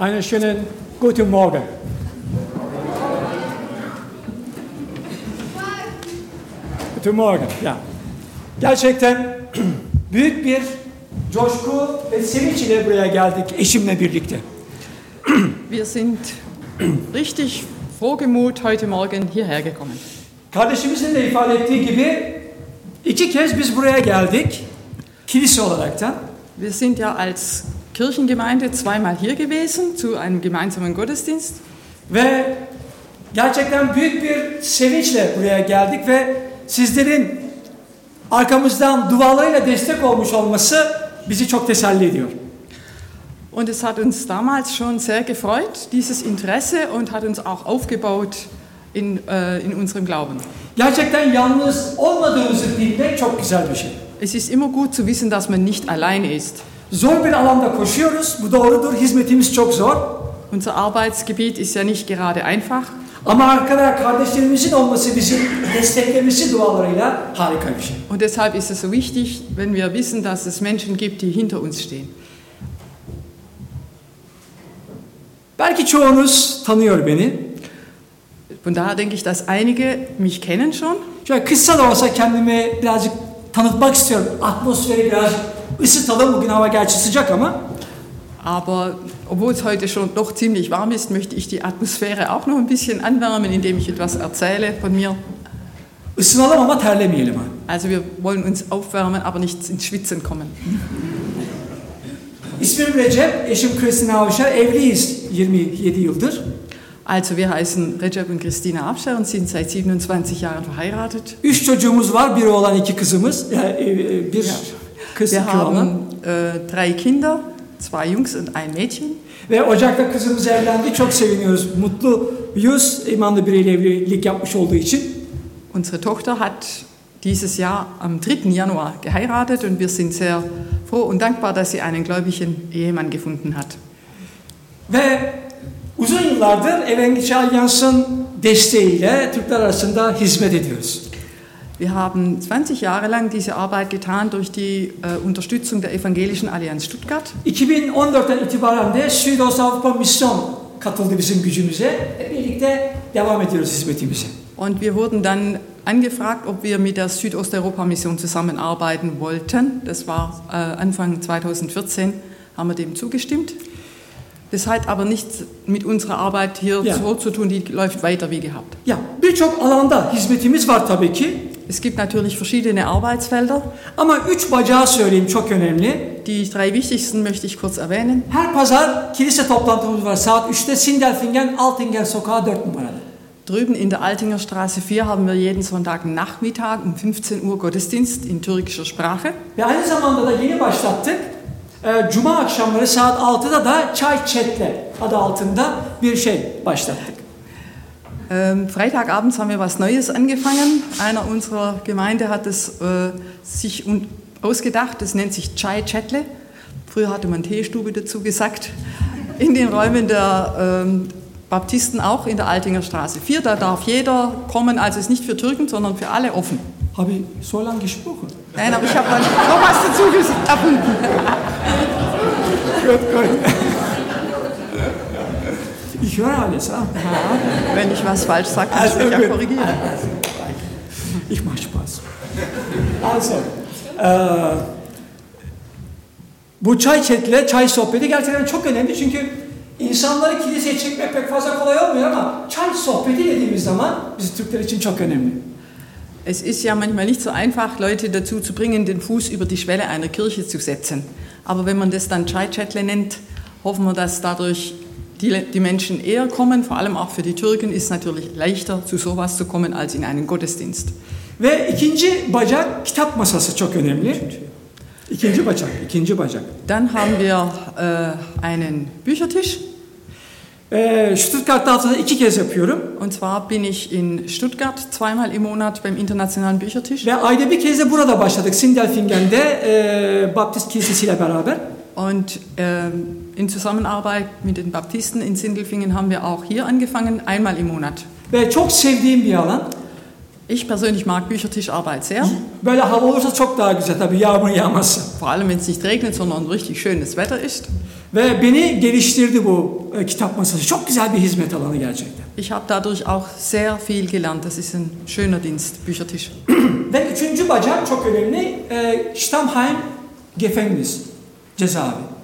Einen schönen guten Morgen. Guten Morgen. Ja. Gerçekten büyük bir coşku ve sevinç ile buraya geldik eşimle birlikte. Wir sind richtig frohgemut heute Morgen hierher gekommen. Kardeşimizin de ifade ettiği gibi iki kez biz buraya geldik kilise olaraktan. Wir sind ja als Kirchengemeinde zweimal hier gewesen zu einem gemeinsamen Gottesdienst. Ve gerçekten büyük bir sevinçle buraya geldik ve sizlerin arkamızdan dualarıyla destek olmuş olması bizi çok teselli ediyor. Und es hat uns damals schon sehr gefreut, dieses Interesse, und hat uns auch aufgebaut in, äh, in unserem Glauben. Gerçekten yalnız olmadığımızı bilmek çok güzel bir şey. Es ist immer gut zu wissen, dass man nicht alleine ist. Zor bir alanda koşuyoruz, bu doğrudur. Hizmetimiz çok zor. Unser Arbeitsgebiet ist ja nicht gerade einfach, Ama arkada kardeşlerimizin olması bizim desteklemesi dualarıyla harika bir şey. und deshalb ist es so wichtig, wenn wir wissen, dass es Menschen gibt, die hinter uns stehen. Belki çoğunuz tanıyor beni. Von daher denke ich, dass einige mich kennen schon. Şöyle kısa da olsa kendimi birazcık tanıtmak istiyorum. Atmosferi biraz ısıtalım. Bugün hava gerçi sıcak ama. Aber obwohl es heute schon doch ziemlich warm ist, möchte ich die Atmosphäre auch noch ein bisschen anwärmen, indem ich etwas erzähle von mir. Isınalım ama terlemeyelim. ha. Also wir wollen uns aufwärmen, aber nicht ins Schwitzen kommen. İsmim Recep, eşim Kristina Avşar. Evliyiz 27 yıldır. Also wir heißen Recep und Christina Abscher und sind seit 27 Jahren verheiratet. Üç çocuğumuz var. Bir oğlan, iki kızımız. Yani, bir kız, Wir haben äh, drei Kinder, zwei Jungs und ein Mädchen. Ve Ocak'ta kızımız evlendi. Çok seviniyoruz. Mutluyuz. imanlı biriyle evlilik yapmış olduğu için. Unsere Tochter hat dieses Jahr am 3. Januar geheiratet und wir sind sehr froh und dankbar, dass sie einen gläubigen Ehemann gefunden hat. Ve uzun yıllardır Evangelikal Alliance'ın desteğiyle Türkler arasında hizmet ediyoruz. Wir haben 20 Jahre lang diese Arbeit getan durch die äh, Unterstützung der Evangelischen Allianz Stuttgart. 2014'ten itibaren de Südos Avrupa Misyon katıldı bizim gücümüze. Birlikte devam ediyoruz hizmetimize. Und wir wurden dann angefragt, ob wir mit der Südosteuropa-Mission zusammenarbeiten wollten. Das war äh, Anfang 2014, haben wir dem zugestimmt. Das hat aber nichts mit unserer Arbeit hier Ja. so zu tun, die läuft weiter wie gehabt. Ya birçok alanda hizmetimiz var tabii ki. Es gibt natürlich verschiedene Arbeitsfelder. Ama üç bacağı söyleyeyim çok önemli. Die drei wichtigsten möchte ich kurz erwähnen. Her pazar kilise toplantımız var saat 3'te Sindelfingen Altingen Sokağı 4 numarada. Drüben in der Altinger Straße 4 haben wir jeden Sonntagnachmittag um 15 Uhr Gottesdienst in türkischer Sprache. Ve aynı zamanda da yeni başlattık. Cuma akşamları saat 6'da da Çay Çetle adı altında bir şey başlattık. Ähm, Freitagabends haben wir was Neues angefangen. Einer unserer Gemeinde hat es äh, sich ausgedacht. Das nennt sich Chai Chatle. Früher hatte man Teestube dazu gesagt. In den Räumen der ähm, Baptisten auch in der Altinger Straße 4. Da darf jeder kommen. Also ist nicht für Türken, sondern für alle offen. Habe ich so lange gesprochen? Nein, aber ich habe noch was dazu erfunden. Gut, gut. Höre alles. Ja, wenn ich was falsch sage, kann ich mich ja korrigieren. Ich mache Spaß. Also, eee, bu çay çetle, çay sohbeti gerçekten çok önemli çünkü insanları kiliseye çekmek pek fazla kolay olmuyor ama çay sohbeti dediğimiz zaman biz Türkler için çok önemli. Es ist ja manchmal nicht so einfach, Leute dazu zu bringen, den Fuß über die Schwelle einer Kirche zu setzen. Aber wenn man das dann Chai-Chatle nennt, hoffen wir, dass dadurch die, die Menschen eher kommen. Vor allem auch für die Türken ist es natürlich leichter, zu sowas zu kommen, als in einen Gottesdienst. Ve ikinci bacak kitap masası çok önemli. İkinci bacak, ikinci bacak. Dann haben wir äh, einen Büchertisch. Ee, Stuttgart'ta haftada iki kez yapıyorum. Und zwar bin ich in Stuttgart zweimal im Monat beim Internationalen Büchertisch. Ve ayda bir kez de burada başladık. Sindelfingen'de e, Baptist Kilisesi ile beraber. Und ähm, in Zusammenarbeit mit den Baptisten in Sindelfingen haben wir auch hier angefangen, einmal im Monat. Ve çok sevdiğim bir alan. Ich persönlich mag Büchertischarbeit sehr, Böyle hava olursa çok daha güzel tabii yağmur yağmazsa. vor allem wenn es nicht regnet, sondern richtig schönes Wetter ist. Ve beni geliştirdi bu e, kitap masası. Çok güzel bir hizmet alanı gerçekten. Ich habe dadurch auch sehr viel gelernt. Das ist ein schöner Dienst, Büchertisch. Ve üçüncü bacak çok önemli. E, Stammheim Gefängnis, cezaevi.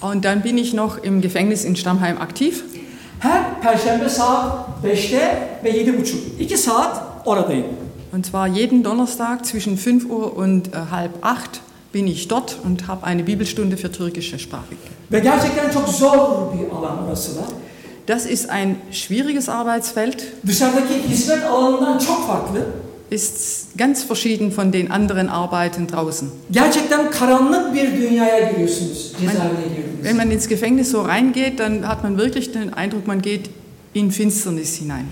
Und dann bin ich noch im Gefängnis in Stammheim aktiv. Her perşembe saat 5'te ve 7.30. 2 saat oradayım. Und zwar jeden Donnerstag zwischen 5 Uhr und äh, halb 8 bin ich dort und habe eine Bibelstunde für türkische Sprache. Ve gerçekten çok zor bir alan orası da. Das ist ein schwieriges Arbeitsfeld, Dışarıdaki hizmet alanından çok farklı. ist ganz verschieden von den anderen Arbeiten draußen. Gerçekten karanlık bir dünyaya giriyorsunuz cezaevine. Wenn man ins Gefängnis so reingeht, dann hat man wirklich den Eindruck, man geht in Finsternis hinein.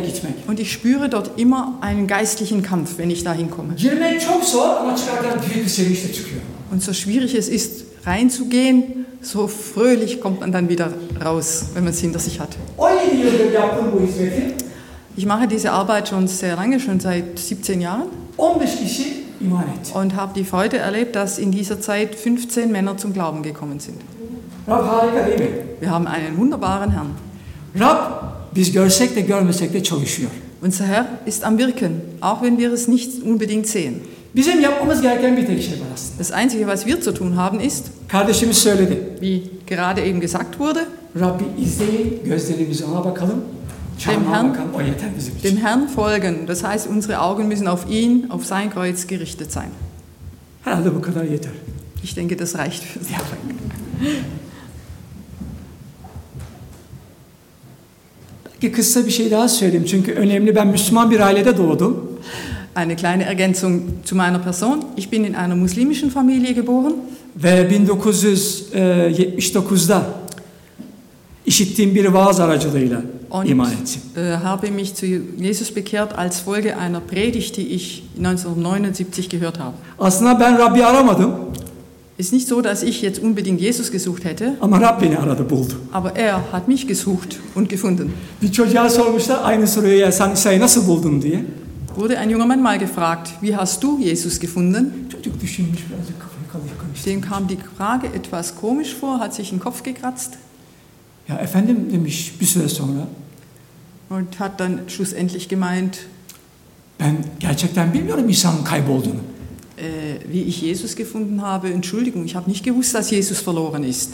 Gitmek. Und ich spüre dort immer einen geistlichen Kampf, wenn ich da hinkomme. Und so schwierig es ist, reinzugehen, so fröhlich kommt man dann wieder raus, wenn man es hinter sich hat. 17 yıldır yaptım bu hizmeti. Ich mache diese Arbeit schon sehr lange, schon seit 17 Jahren 15 kişi. Und habe die Freude erlebt, dass in dieser Zeit 15 Männer zum Glauben gekommen sind. Wir haben einen wunderbaren Herrn. Unser Herr ist am Wirken, auch wenn wir es nicht unbedingt sehen. Das Einzige, was wir zu tun haben, ist, wie gerade eben gesagt wurde, Çarmıha Herrn- dem Herrn folgen. Das heißt, unsere Augen müssen auf ihn, auf sein Kreuz gerichtet sein. Ich denke, das reicht für Sie. Ya. Belki kısa bir şey daha söyleyeyim çünkü önemli. Ben Müslüman bir ailede doğdum. Eine kleine Ergänzung zu meiner Person. Ich bin in einer muslimischen Familie geboren Ve 1979'da işittiğim bir vaaz aracılığıyla und äh, habe mich zu Jesus bekehrt als Folge einer Predigt, die ich 1979 gehört habe. Aslında ben Rabbi aramadım Ist nicht so, dass ich jetzt unbedingt Jesus gesucht hätte, ama Rab beni aradı buldu. aber er hat mich gesucht und gefunden. Bir çocuğa sormuşlar aynı soruyu ya sen İsa'yı nasıl buldun diye. Wurde ein junger Mann mal gefragt, wie hast du Jesus gefunden? Çocuk düşünmüş birazcık kafayı kalıyor. Dem kam die Frage etwas komisch vor, hat sich den Kopf gekratzt Ya efendim demiş bir süre sonra und hat dann schlussendlich gemeint, ben gerçekten bilmiyorum İsa'nın kaybolduğunu. äh, wie ich Jesus gefunden habe. Entschuldigung, ich habe nicht gewusst, dass Jesus verloren ist.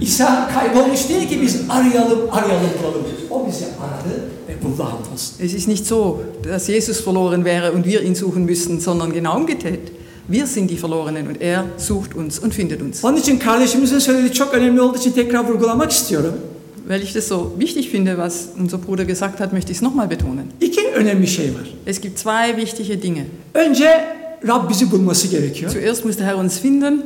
İsa kaybolmuş değil ki biz arayalım arayalım bulalım. O bizi aradı ve buldu hamdolsun. Es ist nicht so, dass Jesus verloren wäre und wir ihn suchen müssten, sondern genau umgekehrt. Wir sind die Verlorenen und er sucht uns und findet uns. Onun için kardeşimizin söylediği çok önemli olduğu için tekrar vurgulamak istiyorum. Weil ich das so wichtig finde, was unser Bruder gesagt hat, möchte ich es nochmal betonen. İki önemli şey var. Es gibt zwei wichtige Dinge. Önce Rab bizi bulması gerekiyor. Zuerst muss der Herr uns finden,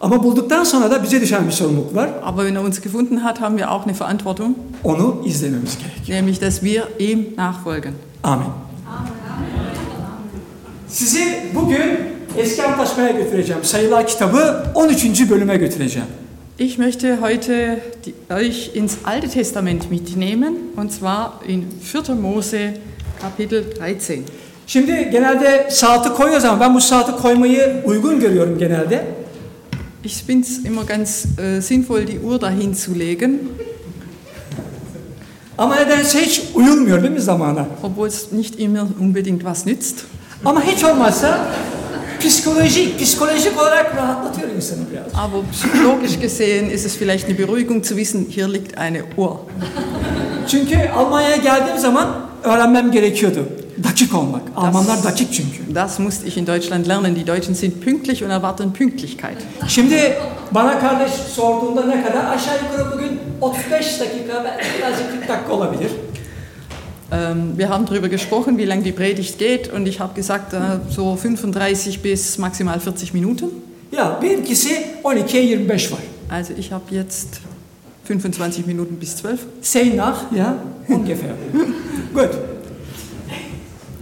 Ama bulduktan sonra da bize düşen bir sorumluluk var. aber wenn er uns gefunden hat, haben wir auch eine Verantwortung, Onu izlememiz gerekiyor. nämlich dass wir ihm nachfolgen. Amin. Sizi bugün Eski Antlaşma'ya götüreceğim. Sayılar kitabı 13. bölüme götüreceğim. Ich möchte heute die, euch ins Alte Testament mitnehmen, und zwar in 4. Mose Kapitel 13. Şimdi genelde saati koyuyoruz ama ben bu saati koymayı uygun görüyorum genelde. Ich finde es immer ganz äh, sinnvoll, die Uhr dahin zu legen, Ama nedense hiç uyulmuyor değil mi zamana? obwohl es nicht immer unbedingt was nützt. Ama hiç olmazsa psikolojik, psikolojik olarak rahatlatıyor insanı biraz. Aber psychologisch gesehen ist es vielleicht eine Beruhigung zu wissen, hier liegt eine Uhr. Çünkü Almanya'ya geldiğim zaman öğrenmem gerekiyordu. Dakik olmak. Almanlar dakik çünkü. Das musste ich in Deutschland lernen. Die Deutschen sind pünktlich und erwarten Pünktlichkeit. Şimdi bana kardeş sorduğunda ne kadar? Aşağı yukarı bugün 35 dakika, belki birazcık 40 dakika olabilir. Ähm, wir haben darüber gesprochen, wie lange die Predigt geht, und ich habe gesagt, äh, so 35 bis maximal 40 Minuten. Ya benimkisi 12'ye 25 var. Also ich habe jetzt 25 Minuten bis 12. Say nach, ya, ungefähr. Good.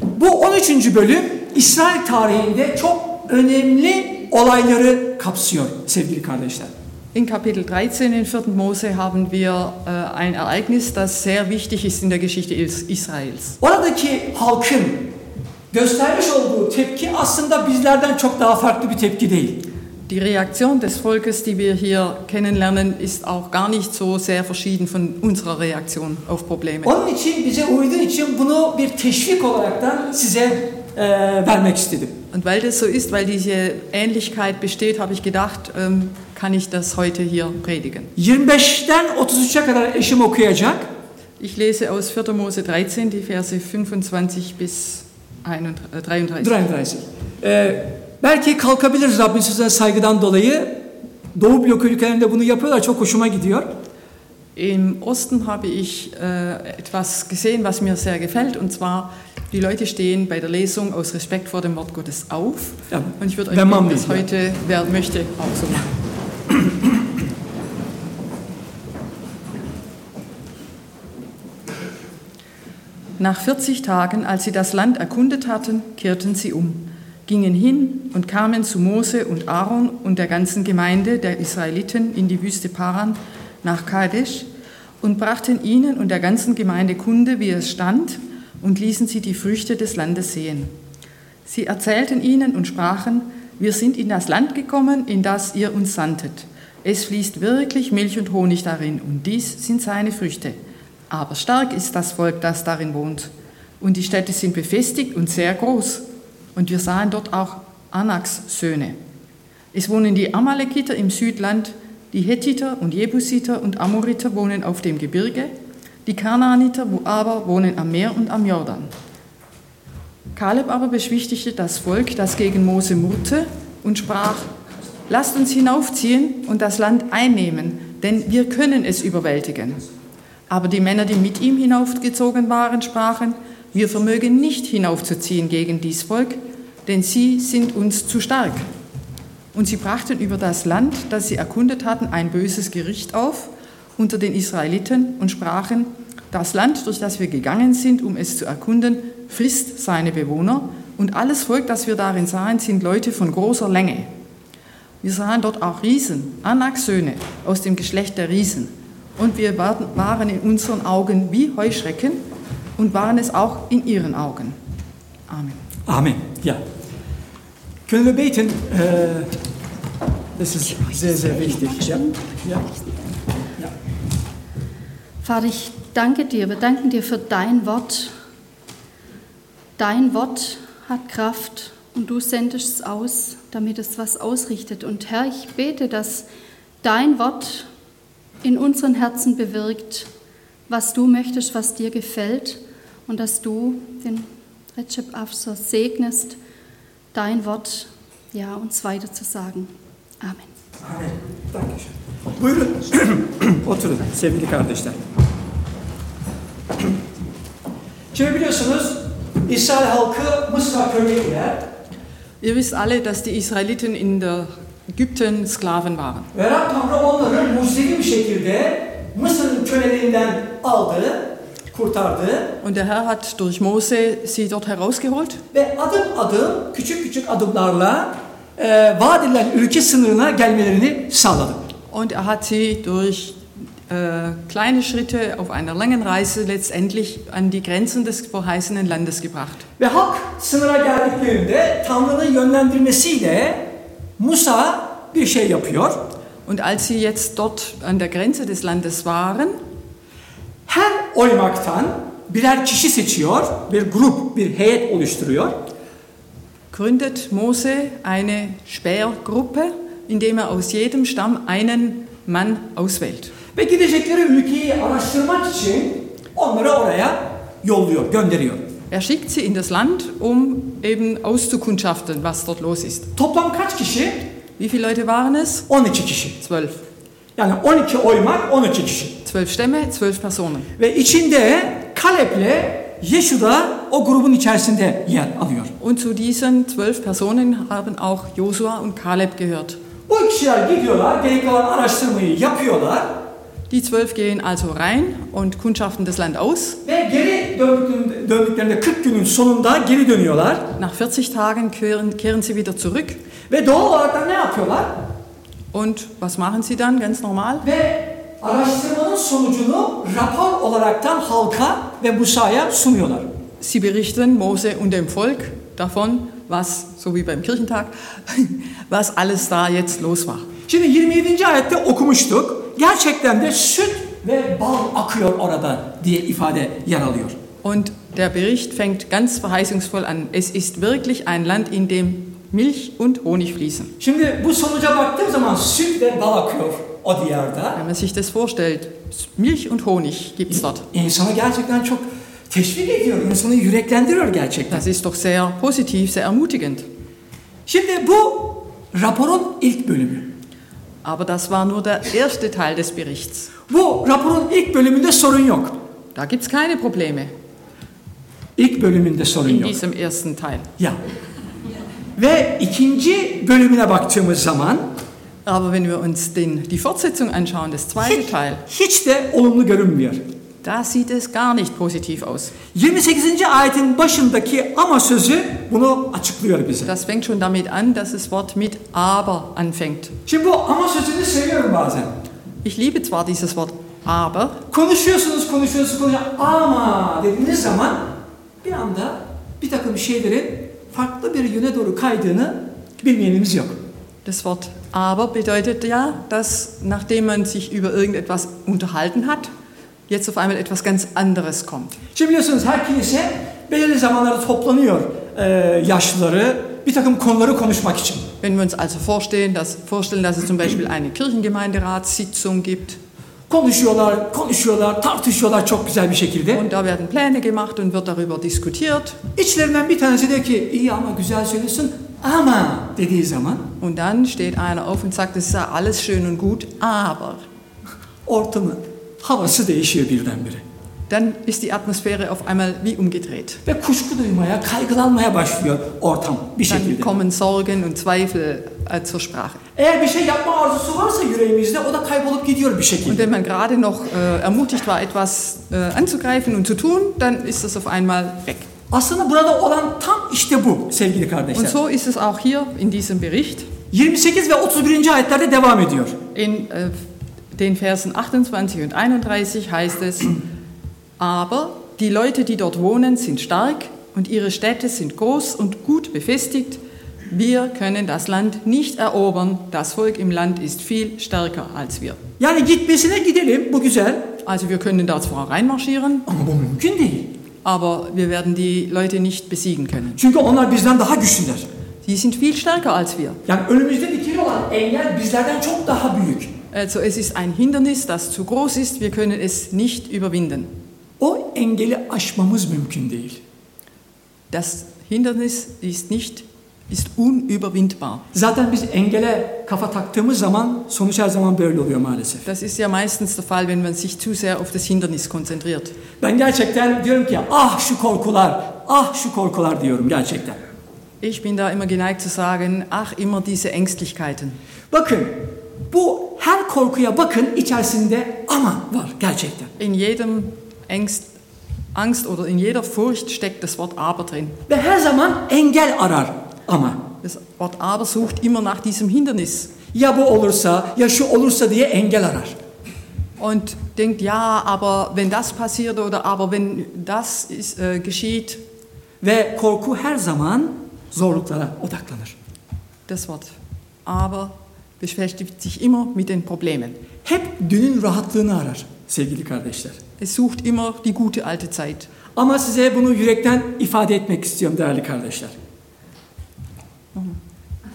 Bu 13. bölüm İsrail tarihinde çok önemli olayları kapsıyor sevgili kardeşler. In Kapitel 13 in 4. Mose haben wir äh, ein Ereignis, das sehr wichtig ist in der Geschichte Is- Israels. Oradaki halkın göstermiş olduğu tepki aslında bizlerden çok daha farklı bir tepki değil. Die Reaktion des Volkes, die wir hier kennenlernen, ist auch gar nicht so sehr verschieden von unserer Reaktion auf Probleme. Onun için bize uyduğu için bunu bir teşvik olaraktan size e, vermek istedim. Und weil das so ist, weil diese Ähnlichkeit besteht, habe ich gedacht, ähm, kann ich das heute hier predigen. 25'ten 33'e kadar eşim okuyacak. Ich lese aus 4. Mose 13 die Verse 25 bis 31, äh, 33. 33. Ee, belki kalkabiliriz Rabbin sözüne saygıdan dolayı. Doğu blok ülkelerinde bunu yapıyorlar. Çok hoşuma gidiyor. Im Osten habe ich äh, etwas gesehen, was mir sehr gefällt, und zwar die Leute stehen bei der Lesung aus Respekt vor dem Wort Gottes auf. Ja, Und ich würde euch bitten, das heute, wer möchte, auch so machen. Nach 40 Tagen, als sie das Land erkundet hatten, kehrten sie um, gingen hin und kamen zu Mose und Aaron und der ganzen Gemeinde der Israeliten in die Wüste Paran nach Kadesh und brachten ihnen und der ganzen Gemeinde Kunde, wie es stand, und ließen sie die Früchte des Landes sehen. Sie erzählten ihnen und sprachen, wir sind in das Land gekommen, in das ihr uns sandtet. Es fließt wirklich Milch und Honig darin, und dies sind seine Früchte. Aber stark ist das Volk, das darin wohnt. Und die Städte sind befestigt und sehr groß. Und wir sahen dort auch Anaks Söhne. Es wohnen die Amalekiter im Südland, die Hethiter und Jebusiter und Amoriter wohnen auf dem Gebirge, die Kanaaniter aber wohnen am Meer und am Jordan. Kaleb aber beschwichtigte das Volk, das gegen Mose murrte, und sprach, lasst uns hinaufziehen und das Land einnehmen, denn wir können es überwältigen. Aber die Männer, die mit ihm hinaufgezogen waren, sprachen, wir vermögen nicht hinaufzuziehen gegen dies Volk, denn sie sind uns zu stark. Und sie brachten über das Land, das sie erkundet hatten, ein böses Gericht auf unter den Israeliten und sprachen, das Land, durch das wir gegangen sind, um es zu erkunden, frisst seine Bewohner, und alles Volk, das wir darin sahen, sind Leute von großer Länge. Wir sahen dort auch Riesen, Anaks Söhne, aus dem Geschlecht der Riesen. Und wir waren in unseren Augen wie Heuschrecken und waren es auch in ihren Augen. Amen. Amen. Ja. Können wir beten? Äh, das ist sehr, sehr wichtig. Ja. Ja. Vater, ich danke dir, wir danken dir für dein Wort. Dein Wort hat Kraft und du sendest es aus, damit es was ausrichtet. Und Herr, ich bete, dass dein Wort in unseren Herzen bewirkt, was du möchtest, was dir gefällt und dass du den Recep Afsar segnest, dein Wort ja, uns weiter zu sagen. Amen. Amen. Dankeschön. Buyurun. Oturun sevgili kardeşler. Şimdi biliyorsunuz İsrail halkı Mısır'a köleydiler. Ihr wisst alle, dass die Israeliten in der Ägypten Sklaven waren. Ve Rab Tanrı onları mucizevi bir şekilde Mısır'ın köleliğinden aldı, kurtardı. Und der Herr hat durch Mose sie dort herausgeholt Ve adım adım, küçük küçük adımlarla e, vaat edilen ülke sınırına gelmelerini sağladı. und er hat sie durch äh, kleine Schritte auf einer langen Reise letztendlich an die Grenzen des verheißenen Landes gebracht. Ve halk sınıra geldiklerinde Tanrı'nın yönlendirmesiyle Musa bir şey yapıyor. Und als sie jetzt dort an der Grenze des Landes waren, Her oymaktan birer kişi seçiyor, bir grup, bir heyet oluşturuyor. gründet Mose eine Spähergruppe, indem er aus jedem Stamm einen Mann auswählt. Ve gidecekleri ülkeyi araştırmak için onları oraya yolluyor, gönderiyor. Er schickt sie in das Land, um eben auszukundschaften, was dort los ist. Toplam kaç kişi? Wie viele Leute waren es? 12 kişi. Zwölf. Yani 12 oymak, 12 kişi. Zwölf Stämme, zwölf Personen. Ve içinde Kalep'le Yeşu da o grubun içerisinde yer alıyor. Und zu diesen zwölf Personen haben auch Josua und Kaleb gehört. Bu kişiler gidiyorlar, gerekli olan araştırmayı yapıyorlar Die zwölf gehen also rein und kundschaften das Land aus. ve geri döndüklerinde, döndüklerinde 40 günün sonunda geri dönüyorlar. Nach 40 Tagen kehren, kehren sie wieder zurück. Ve doğal olarak da ne yapıyorlar? Und was machen sie dann ganz normal? Ve araştırmanın sonucunu rapor olaraktan halka ve Musa'ya sunuyorlar. Sie berichten Mose und dem Volk davon, was, so wie beim Kirchentag, was alles da jetzt los war. Şimdi 27. ayette okumuştuk. Gerçekten de süt ve bal akıyor orada diye ifade yer alıyor. Und der Bericht fängt ganz verheißungsvoll an. Es ist wirklich ein Land, in dem Milch und Honig fließen. Şimdi bu sonuca baktığım zaman süt ve bal akıyor o diyarda. Wenn man sich das vorstellt, Milch und Honig gibt es dort. İnsanı gerçekten çok teşvik ediyor, insanı yüreklendiriyor gerçekten. Das ist doch sehr positiv, sehr ermutigend. Şimdi bu raporun ilk bölümü. Aber das war nur der erste Teil des Berichts. Bu raporun ilk bölümünde sorun yok. Da gibt es keine Probleme İlk bölümünde sorun in yok. diesem ersten Teil. Ya. Ve ikinci bölümüne baktığımız zaman Aber wenn wir uns den, die Fortsetzung anschauen, das zweite hiç, Teil, hiç de olumlu görünmüyor. da sieht es gar nicht positiv aus. 28. ayetin başındaki ama sözü bunu açıklıyor bize. Das fängt schon damit an, dass das Wort mit aber anfängt. Şimdi bu ama sözünü seviyorum bazen. Ich liebe zwar dieses Wort aber, Konuşuyorsunuz, konuşuyorsunuz, konuşuyorsunuz. Ama dediğiniz zaman bir anda bir takım şeylerin farklı bir yöne doğru kaydığını bilmeyenimiz yok. das Wort aber bedeutet ja, dass nachdem man sich über irgendetwas unterhalten hat, jetzt auf einmal etwas ganz anderes kommt. Şimdi biliyorsunuz her kilise belirli zamanlarda toplanıyor e, yaşlıları bir takım konuları konuşmak için. Wenn wir uns also vorstellen dass, vorstellen, dass es zum Beispiel eine Kirchengemeinderatssitzung gibt Konuşuyorlar, konuşuyorlar, tartışıyorlar çok güzel bir şekilde. und da werden Pläne gemacht und wird darüber diskutiert İçlerinden bir tanesi diyor ki iyi ama güzel söylüyorsun ama dediği zaman und dann steht einer auf und sagt, das ist alles schön und gut, aber ortamı, havası değişiyor birdenbire. Dann ist die Atmosphäre auf einmal wie umgedreht. Ve kuşku duymaya, kaygılanmaya başlıyor ortam bir Dann kommen Sorgen und Zweifel äh, zur Sprache. Eğer bir şey yapma arzusu varsa yüreğimizde o da kaybolup gidiyor bir Und wenn man gerade noch äh, ermutigt war, etwas äh, anzugreifen und zu tun, dann ist das auf einmal weg. Aslında burada olan tam işte bu sevgili Und kardeşler. so ist es auch hier in diesem Bericht. 28 ve 31. ayetlerde devam ediyor. In äh, den Versen 28 und 31 heißt es, aber die Leute, die dort wohnen, sind stark und ihre Städte sind groß und gut befestigt. Wir können das Land nicht erobern. Das Volk im Land ist viel stärker als wir. Yani gitmesine gidelim bu güzel Also wir können da zwar reinmarschieren, ama bu mümkün değil. aber wir werden die Leute nicht besiegen können. Çünkü onlar bizden daha güçlüler. Sie sind viel stärker als wir. Yani önümüzde dikili olan engel bizlerden çok daha büyük. Also es ist ein Hindernis, das zu groß ist. Wir können es nicht überwinden. O engeli aşmamız mümkün değil. Das Hindernis ist nicht ist unüberwindbar. Zaten biz engele kafa taktığımız zaman sonuç her zaman böyle oluyor maalesef. Das ist ja meistens der Fall, wenn man sich zu sehr auf das Hindernis konzentriert. Ben gerçekten diyorum ki ah şu korkular, ah şu korkular diyorum gerçekten. Ich bin da immer geneigt zu sagen, ach immer diese Ängstlichkeiten. Bakın bu her korkuya bakın içerisinde ama var gerçekten. In jedem Angst, Angst oder in jeder Furcht steckt das Wort aber drin. Ve her zaman engel arar ama. Das Wort aber sucht immer nach diesem Hindernis Ya bu olursa ya şu olursa diye engel arar. und denkt, ja, aber wenn das passiert oder aber wenn das ist, äh, geschieht, Ve korku her zaman zorluklara odaklanır. das Wort aber beschäftigt sich immer mit den Problemen. Hep dünün rahatlığını arar sevgili kardeşler. Es sucht immer die gute alte Zeit. Ama size bunu yürekten ifade etmek istiyorum değerli kardeşler.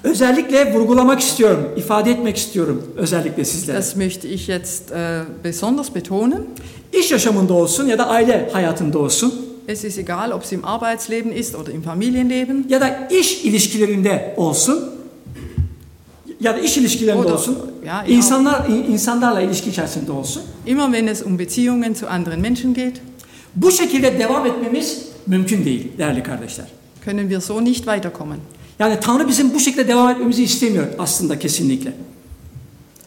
Özellikle vurgulamak istiyorum, ifade etmek istiyorum özellikle sizlere. Das möchte ich jetzt äh, besonders betonen. İş yaşamında olsun ya da aile hayatında olsun Es ist egal, ob es im Arbeitsleben ist oder im Familienleben ya da iş ilişkilerinde olsun ya da iş ilişkilerinde O da- olsun, ya, insanlar insanlarla ilişki içerisinde olsun. Immer wenn es um Beziehungen zu anderen Menschen geht, Bu şekilde devam etmemiz mümkün değil değerli kardeşler. können wir so nicht weiterkommen. Yani Tanrı bizim bu şekilde devam etmemizi istemiyor aslında kesinlikle.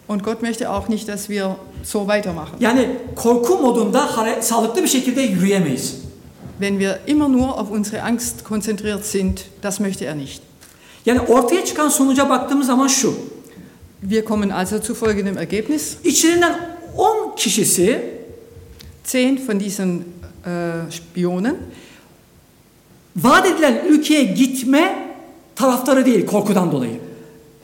Und Gott möchte auch nicht, dass wir so weitermachen. Yani korku modunda sağlıklı bir şekilde yürüyemeyiz. Wenn wir immer nur auf unsere Angst konzentriert sind, das möchte er nicht. Yani ortaya çıkan sonuca baktığımız zaman şu. Wir kommen also zu folgendem Ergebnis. İçlerinden 10 kişisi Zehn von diesen äh, Spionen vaat edilen ülkeye gitme taraftarı değil korkudan dolayı.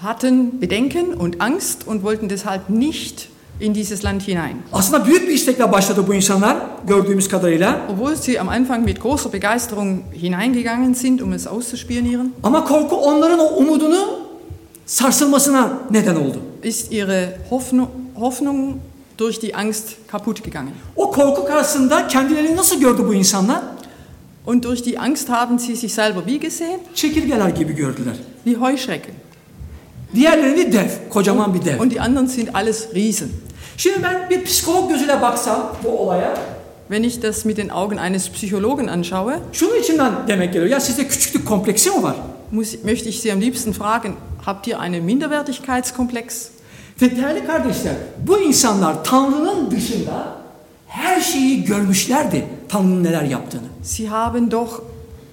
hatten Bedenken und Angst und wollten deshalb nicht in dieses Land hinein. Aslında büyük bir istekle başladı bu insanlar gördüğümüz kadarıyla. Obwohl sie am Anfang mit großer Begeisterung hineingegangen sind, um es auszuspionieren, Ama korku onların o umudunu sarsılmasına neden oldu. ist ihre Hoffnung, Hoffnung durch die Angst kaputt gegangen. O korku karşısında kendilerini nasıl gördü bu insanlar? Und durch die Angst haben sie sich selber wie gesehen? Çekirgeler gibi gördüler. Wie Heuschrecken. Diğerlerini dev, kocaman bir dev. Und die anderen sind alles Riesen. Şimdi ben bir psikolog gözüyle baksam bu olaya, Wenn ich das mit den Augen eines Psychologen anschaue, şunun içinden demek geliyor. Ya sizde küçüklük kompleksi mi var? muss, möchte ich Sie am liebsten fragen, habt ihr einen Minderwertigkeitskomplex? Ve değerli kardeşler, bu insanlar Tanrı'nın dışında her şeyi görmüşlerdi Tanrı'nın neler yaptığını. Sie haben doch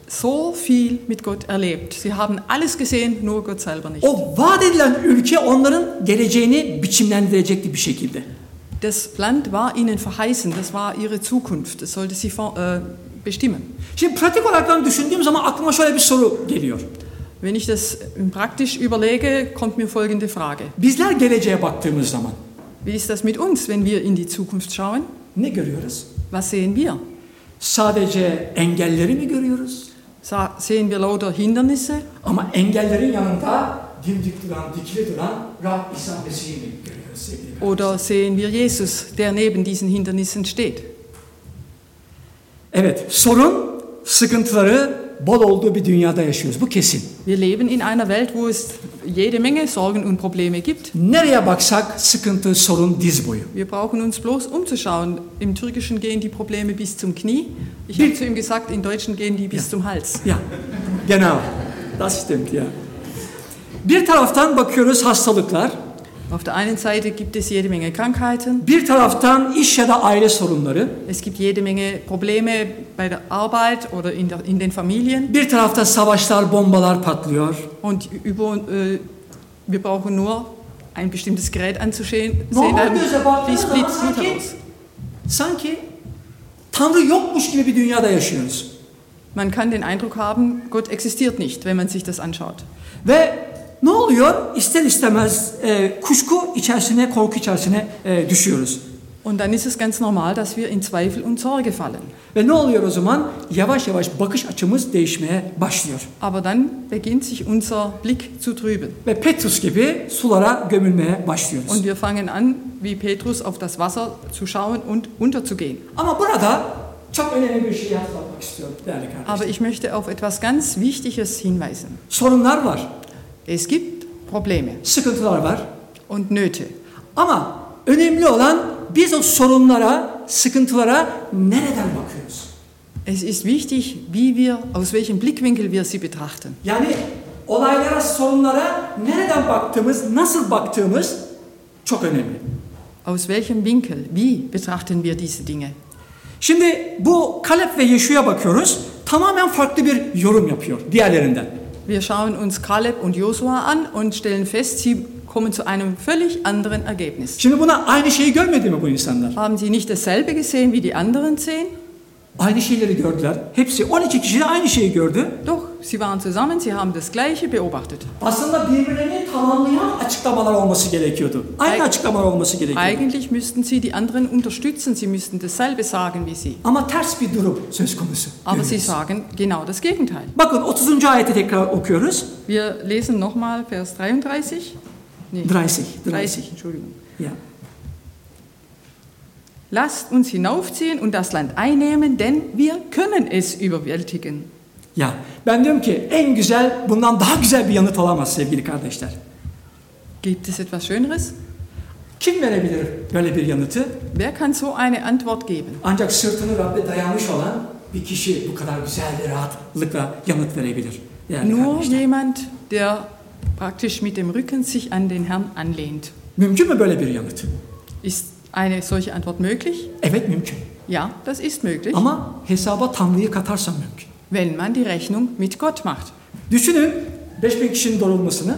so viel mit Gott erlebt. Sie haben alles gesehen, nur Gott selber nicht. O vaat edilen ülke onların geleceğini biçimlendirecekti bir şekilde. Das Land war ihnen verheißen, das war ihre Zukunft, das sollte sie äh, bestimmen. Şimdi pratik olarak ben düşündüğüm zaman aklıma şöyle bir soru geliyor. Wenn ich das praktisch überlege, kommt mir folgende Frage. Bizler geleceğe baktığımız zaman Wie ist das mit uns, wenn wir in die Zukunft schauen? ne görüyoruz? Was sehen wir? Sadece engelleri mi görüyoruz? Sa- Sehen wir lauter Hindernisse Ama engellerin yanında dimdik duran, dikili duran Rab İsa Mesih'i mi görüyoruz sevgili oder sehen wir Jesus, der neben diesen Hindernissen steht? Evet, sorun, sıkıntıları bol olduğu bir dünyada yaşıyoruz. Bu kesin. Wir leben in einer Welt, wo es jede Menge Sorgen und Probleme gibt. Nereye baksak sıkıntı, sorun diz boyu. Wir brauchen uns bloß umzuschauen. Im Türkischen gehen die Probleme bis zum Knie. Ich habe zu ihm gesagt, in Deutschen gehen die bis zum Hals. Ya, genau. Das stimmt, ya. Bir taraftan bakıyoruz hastalıklar, Auf der einen Seite gibt es jede Menge Krankheiten, bir taraftan iş ya da aile sorunları, es gibt jede Menge Probleme bei der Arbeit oder in, der, in den Familien bir tarafta savaşlar, bombalar patlıyor. und über, äh, wir brauchen nur ein bestimmtes Gerät anzusehen, sehen, Normal dann göze baktığınız fließt zaman Blitz sanki, sanki Tanrı yokmuş gibi bir dünyada yaşıyoruz. Man kann den Eindruck haben, Gott existiert nicht, wenn man sich das anschaut. Ve ne oluyor? İster istemez e, kuşku içerisine, korku içerisine e, düşüyoruz. Und dann ist es ganz normal, dass wir in Zweifel und Sorge fallen. Ve ne oluyor o zaman? Yavaş yavaş bakış açımız değişmeye başlıyor. Aber dann beginnt sich unser Blick zu trüben. Ve Petrus gibi sulara gömülmeye başlıyoruz. Und wir fangen an, wie Petrus, auf das Wasser zu schauen und unterzugehen. Ama burada çok önemli bir şey hatırlatmak istiyorum değerli kardeşler. Aber ich möchte auf etwas ganz Wichtiges hinweisen. Sorunlar var, Es gibt Probleme sıkıntılar var. und Nöte. Ama önemli olan biz o sorunlara, sıkıntılara nereden bakıyoruz? Es ist wichtig, wie wir, aus welchem Blickwinkel wir sie betrachten. Yani olaylara, sorunlara nereden baktığımız, nasıl baktığımız çok önemli. Aus welchem Winkel, wie betrachten wir diese Dinge? Şimdi bu Kalep ve Yeşu'ya bakıyoruz. Tamamen farklı bir yorum yapıyor diğerlerinden. Wir schauen uns Kaleb und Josua an und stellen fest, sie kommen zu einem völlig anderen Ergebnis. Şimdi buna aynı şeyi görmedi mi bu insanlar? Haben sie nicht dasselbe gesehen, wie die anderen sehen? Aynı şeyleri gördüler. Hepsi 12 kişi de aynı şeyi gördü. Doch, sie waren zusammen, sie haben das Gleiche beobachtet. Aslında birbirlerini tamamlayan açıklamalar olması gerekiyordu. Aynı Ay- açıklamalar olması gerekiyordu. Eigentlich müssten sie die anderen unterstützen, sie müssten dasselbe sagen wie sie. Ama ters bir durum söz konusu. Aber sie sagen genau das Gegenteil. Bakın 30. ayeti tekrar okuyoruz. Wir lesen nochmal Vers 33. Nee, 30. 30. 30, Entschuldigung. Ya. Lasst uns hinaufziehen und das Land einnehmen, denn wir können es überwältigen. Ya ben diyorum ki en güzel bundan daha güzel bir yanıt olamaz sevgili kardeşler. Gibt es etwas Schöneres? Kim verebilir böyle bir yanıtı? Wer kann so eine Antwort geben? Ancak sırtını Rabbe dayanmış olan bir kişi bu kadar güzel ve rahatlıkla yanıt verebilir. Nur kardeşler. jemand, der praktisch mit dem Rücken sich an den Herrn anlehnt. Mümkün mü böyle bir yanıt? Ist eine solche Antwort möglich? Evet mümkün. Ja, das ist möglich, Ama hesaba Tanrı'yı katarsan mümkün. Wenn man die Rechnung mit Gott macht. Düşünün 5000 kişinin doyulmasını.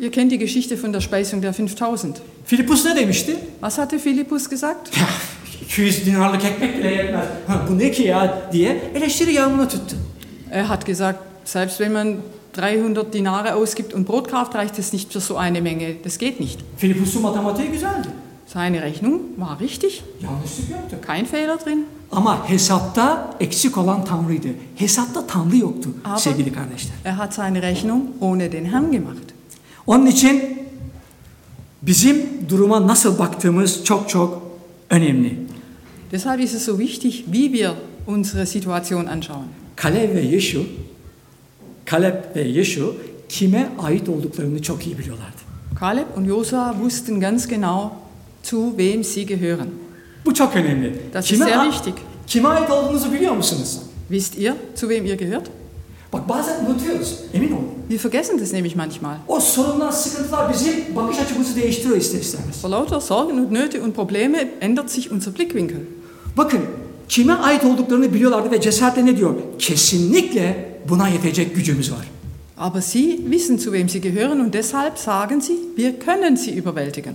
Ihr kennt die Geschichte von der Speisung der 5000. Filipus ne demişti? Was hatte Philippus gesagt? Ya 200 dinarlık ekmek bile yetmez. Ha, bu ne ki ya diye eleştiri yağmuruna tuttu. Er hat gesagt, selbst wenn man 300 Dinare ausgibt und Brot kauft, reicht es nicht für so eine Menge. Das geht nicht. Filipus'un matematiği güzeldi. Seine Rechnung war richtig, Yanlışlık yoktu. kein Fehler drin. Ama hesapta eksik olan Tanrı'ydı. Hesapta Tanrı yoktu Ama- sevgili kardeşler. Er hat seine Rechnung ohne den Herrn gemacht. Onun için bizim duruma nasıl baktığımız çok çok önemli. Deshalb ist es so wichtig, wie wir unsere Situation anschauen. Kaleb ve Yeşu, Kaleb ve Yeşu kime ait olduklarını çok iyi biliyorlardı. Kaleb und Josua wussten ganz genau, zu wem sie gehören. Bu çok önemli. Das ist sehr wichtig. kime ait olduğunuzu biliyor musunuz? Wisst ihr, zu wem ihr gehört? Bak bazen unutuyoruz, emin olun. Wir vergessen das nämlich manchmal. O sorunlar, sıkıntılar bizim bakış açımızı değiştiriyor ister istemez. Vor lauter Sorgen und Nöte und Probleme ändert sich unser Blickwinkel. Bakın kime ait olduklarını biliyorlardı ve cesaretle ne diyor? Kesinlikle buna yetecek gücümüz var. Aber sie wissen, zu wem sie gehören und deshalb sagen sie, wir können sie überwältigen.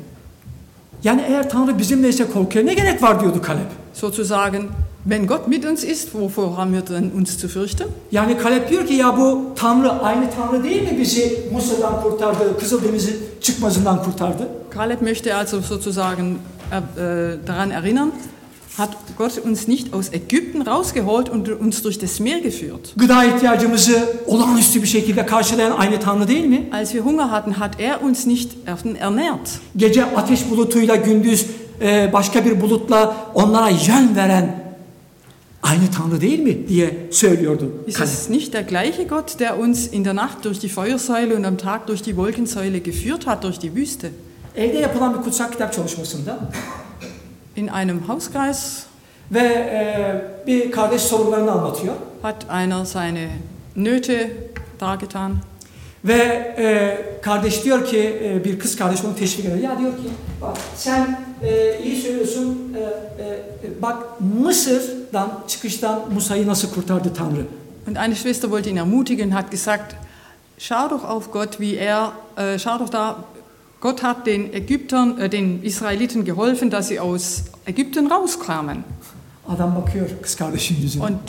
Yani eğer Tanrı bizimleyse korkuya ne gerek var diyordu Kalep. Sozusagen, wenn Gott mit uns ist, wovor haben wir denn uns zu fürchten? Yani Kalep diyor ki ya bu Tanrı aynı Tanrı değil mi bizi Musa'dan kurtardı, Kızıldeniz'in çıkmazından kurtardı? Kaleb möchte also sozusagen äh, daran erinnern, hat Gott uns nicht aus Ägypten rausgeholt und uns durch das Meer geführt. Gıda ihtiyacımızı olağanüstü bir şekilde karşılayan aynı Tanrı değil mi? Als wir Hunger hatten, hat er uns nicht ernährt. Gece ateş bulutuyla gündüz e, başka bir bulutla onlara yön veren aynı Tanrı değil mi diye söylüyordu Ist es nicht der gleiche Gott, der uns in der Nacht durch die Feuersäule und am Tag durch die Wolkensäule geführt hat durch die Wüste? Evde yapılan bir kutsal kitap çalışmasında In einem Hauskreis ve e, bir kardeş sorunlarını anlatıyor. hat einer seine Nöte dargetan. Ve e, kardeş diyor ki e, bir kız kardeş onu teşvik ediyor. Ya diyor ki bak sen e, iyi söylüyorsun. E, e, e, bak Mısır'dan çıkıştan Musa'yı nasıl kurtardı Tanrı? Und eine Schwester wollte ihn ermutigen und hat gesagt, schau doch auf Gott, wie er, äh, schau doch da, Gott hat den Ägyptern, äh, den Israeliten geholfen, dass sie aus Ägypten rauskamen. Adam bakıyor kız kardeşin yüzüne. Und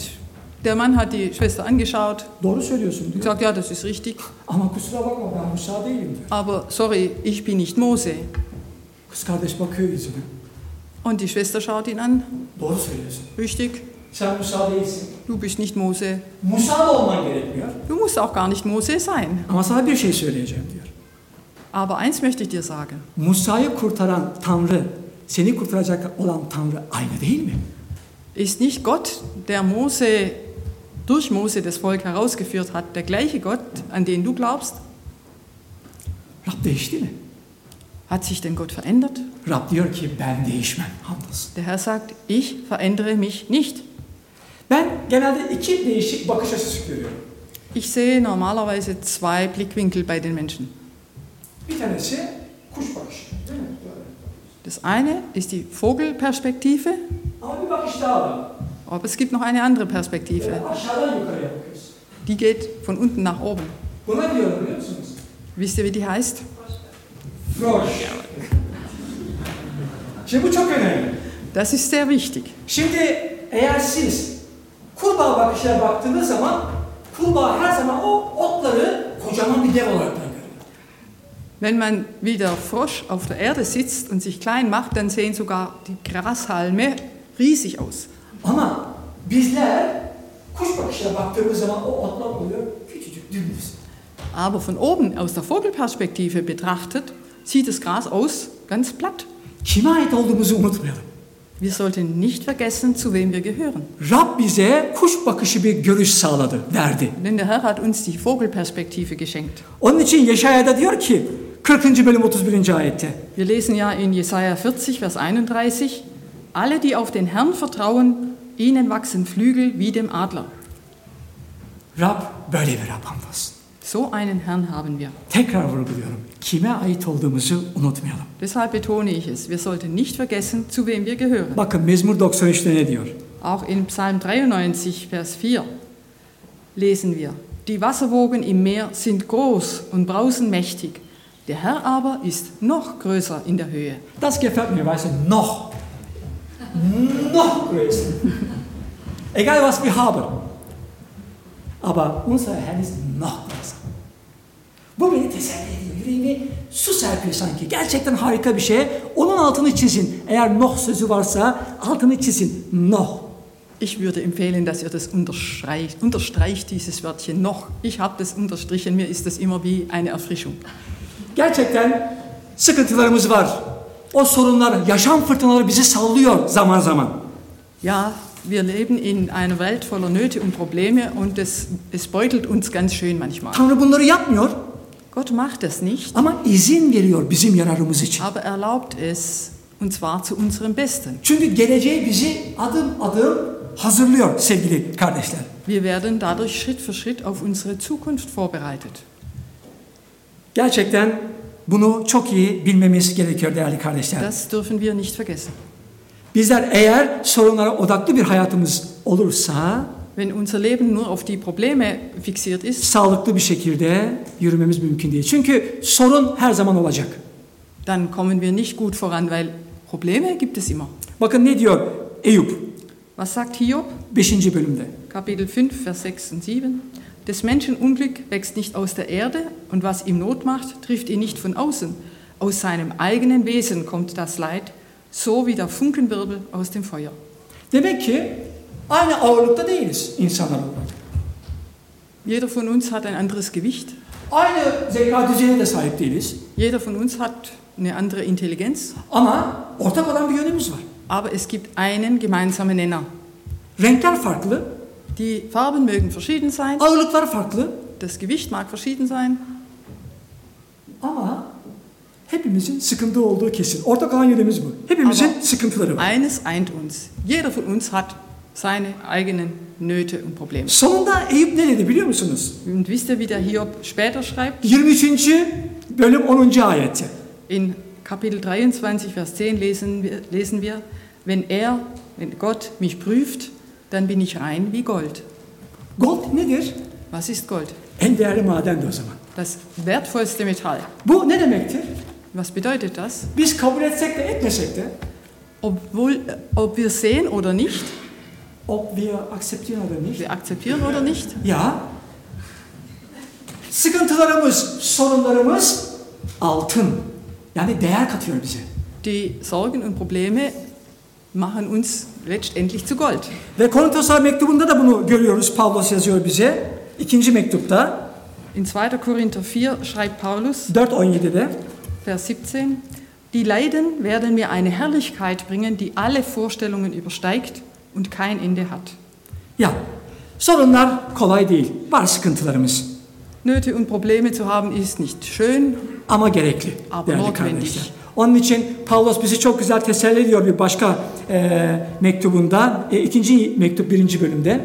der Mann hat die Schwester angeschaut Doğru söylüyorsun und diyor. gesagt, ja, das ist richtig, Ama kusura bakma ben Musa değilim diyor. aber sorry, ich bin nicht Mose. Kız kardeş bakıyor yüzüne. Und die Schwester schaut ihn an, Doğru söylüyorsun. richtig, Sen Musa değilsin. du bist nicht Mose. Musa da olman gerekmiyor. Du musst auch gar nicht Mose sein. Ama sana bir şey söyleyeceğim diyor. Aber eins möchte ich dir sagen, Musa'yı kurtaran Tanrı, seni kurtaracak olan Tanrı aynı değil mi? ist nicht Gott, der Mose durch Mose das Volk herausgeführt hat, der gleiche Gott, an den du glaubst? Rab değişti mi? Hat sich denn Gott verändert? Rab diyor ki ben değişmem. Hamdolsun. Der Herr sagt, ich verändere mich nicht. Ben genelde iki değişik bakış açısı görüyorum. Ich sehe normalerweise zwei Blickwinkel bei den Menschen. Das eine ist die Vogelperspektive, aber es gibt noch eine andere Perspektive. Die geht von unten nach oben. Musunuz? Wisst ihr, wie die heißt? Das ist sehr wichtig. Şimdi eğer siz kurbağa bakışına baktığınız zaman kurbağa her zaman o otları kocaman bir dev olarak. Wenn man wie der Frosch auf der Erde sitzt und sich klein macht, dann sehen sogar die Grashalme riesig aus. Ama bizler kuş bakışına baktığımız zaman o otlar oluyor küçücük dümdüz. Aber von oben aus der Vogelperspektive betrachtet, sieht das Gras aus ganz platt. Kime ait olduğumuzu unutmayalım. Wir sollten nicht vergessen, zu wem wir gehören. Rab bize kuş bakışı bir görüş sağladı, verdi. Denn der Herr hat uns die Vogelperspektive geschenkt. Onun için Yeşaya'da diyor ki 40. bölüm 31. ayette. Wir lesen ja in Jesaja 40, Vers 31, alle, die auf den Herrn vertrauen, ihnen wachsen Flügel wie dem Adler. Rab böyle bir Rab hamdolsun. So einen Herrn haben wir. Tekrar vurguluyorum. Kime ait olduğumuzu unutmayalım. Deshalb betone ich es, wir sollten nicht vergessen, zu wem wir gehören. Bakın Mezmur 93'te ne diyor? Auch in Psalm 93, Vers 4 lesen wir, die Wasserwogen im Meer sind groß und brausen mächtig, der Herr aber ist noch größer in der Höhe. Das gefällt mir, weißt du, noch. Noch größer. Egal was wir haben. Aber unser Herr ist noch größer. Bu beni teselli ediyor. Yüreğime su serpiyor sanki. Gerçekten harika bir şey. Onun altını çizin. Eğer Noh sözü varsa altını çizin. Noh. Ich würde empfehlen, dass ihr das unterstreicht, unterstreicht dieses Wörtchen noch. Ich habe das unterstrichen, mir ist das immer wie eine Erfrischung. Gerçekten sıkıntılarımız var. O sorunlar, yaşam fırtınaları bizi sallıyor zaman zaman. Ja, wir leben in einer Welt voller Nöte und Probleme und es, es beutelt uns ganz schön manchmal. Tanrı bunları yapmıyor Gott macht das nicht, ama izin veriyor bizim yararımız için. aber erlaubt es, und zwar zu unserem Besten. Çünkü geleceği bizi adım adım hazırlıyor sevgili kardeşler. Wir werden dadurch Schritt für Schritt auf unsere Zukunft vorbereitet. Gerçekten bunu çok iyi bilmemiz gerekiyor değerli kardeşler. Das dürfen wir nicht vergessen. Bizler eğer sorunlara odaklı bir hayatımız olursa Wenn unser Leben nur auf die Probleme fixiert ist, sağlıklı bir şekilde yürümemiz mümkün değil. Çünkü sorun her zaman olacak. dann kommen wir nicht gut voran, weil Probleme gibt es immer. Bakın ne diyor Eyüp Was sagt Hiob? 5. bölümde. Kapitel 5, Vers 6 und 7. Des Menschen Unglück wächst nicht aus der Erde und was ihm Not macht, trifft ihn nicht von außen. Aus seinem eigenen Wesen kommt das Leid, so wie der Funkenwirbel aus dem Feuer. Demek ki aynı ağırlıkta değiliz insanlar olarak. Jeder von uns hat ein anderes Gewicht, Aynı zeka düzeyine de sahip değiliz. jeder von uns hat eine andere Intelligenz, Ama ortak olan bir yönümüz var. aber es gibt einen gemeinsamen Nenner. Renkler farklı, Die Farben mögen verschieden sein, farklı das Gewicht mag verschieden sein, ama hepimizin sıkıntı olduğu kesin. Ortak olan yönümüz bu. Hepimizin Ama- sıkıntıları var. eines eint uns. Jeder von uns hat seine eigenen Nöte und Probleme. Sonunda Eyüp ne dedi biliyor musunuz? Und wisst ihr, wie der Hiob später schreibt? 23. bölüm 10. ayeti. In Kapitel 23, Vers 10 lesen wir, lesen wir, wenn er, wenn Gott mich prüft, dann bin ich rein wie Gold. Gold nedir? Was ist Gold? En değerli madendi o zaman. Das wertvollste Metall. Bu ne demektir? Was bedeutet das? Biz kabul etsek de etmesek de Obwohl, ob wir sehen oder nicht, ob wir akzeptieren oder nicht. wir akzeptieren oder nicht, Ya sıkıntılarımız, sorunlarımız altın. Yani değer katıyor bize. die Sorgen und Probleme machen uns letztendlich zu Gold. Ve Korinthoslar mektubunda da bunu görüyoruz. Pavlos yazıyor bize. İkinci mektupta In 2. Korinther 4 schreibt Paulus, 4.17'de Vers 17, Die Leiden werden mir eine Herrlichkeit bringen, die alle Vorstellungen übersteigt und kein Ende hat. ya sorunlar kolay değil. Var sıkıntılarımız Nöte und Probleme zu haben ist nicht schön, ama gerekli değerli notwendig. Onun için Pavlos bizi çok güzel teselli ediyor bir başka e, mektubunda. E, ikinci mektup birinci bölümde.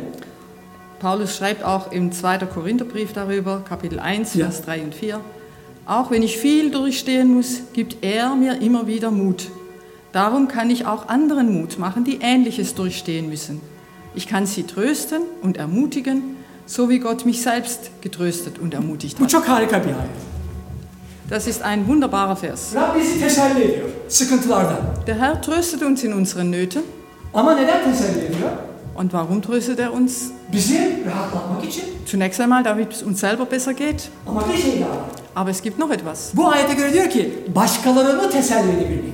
Paulus schreibt auch im 2. Korintherbrief darüber, Kapitel 1, Ja. Vers 3 und 4. Auch wenn ich viel durchstehen muss, gibt er mir immer wieder Mut. Darum kann ich auch anderen Mut machen, die Ähnliches durchstehen müssen. Ich kann sie trösten und ermutigen, so wie Gott mich selbst getröstet und ermutigt Bu hat. çok harika bir ayet. Das ist ein wunderbarer Vers. Rab bizi teselli ediyor sıkıntılardan. Der Herr tröstet uns in unseren Nöten. Ama neden teselli ediyor? Und warum tröstet er uns? Zunächst einmal, damit es uns selber besser geht. Aber es gibt noch etwas.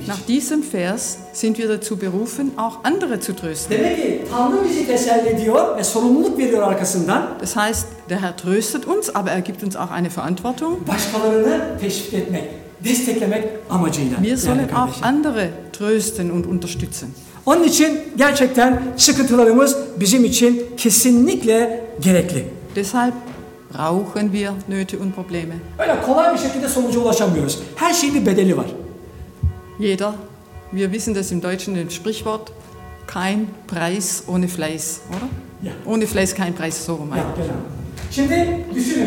Nach diesem Vers sind wir dazu berufen, auch andere zu trösten. Das heißt, der Herr tröstet uns, aber er gibt uns auch eine Verantwortung. Wir sollen auch andere trösten und unterstützen. Onun için gerçekten sıkıntılarımız bizim için kesinlikle gerekli. Deshalb brauchen wir Nöte und Probleme. Öyle kolay bir şekilde sonuca ulaşamıyoruz. Her şeyin bir bedeli var. Jeder, wir wissen das im Deutschen, das Sprichwort, kein Preis ohne Fleiß, oder? Ja. Ohne Fleiß kein Preis, so rum. Ya, genel. Şimdi düşünün.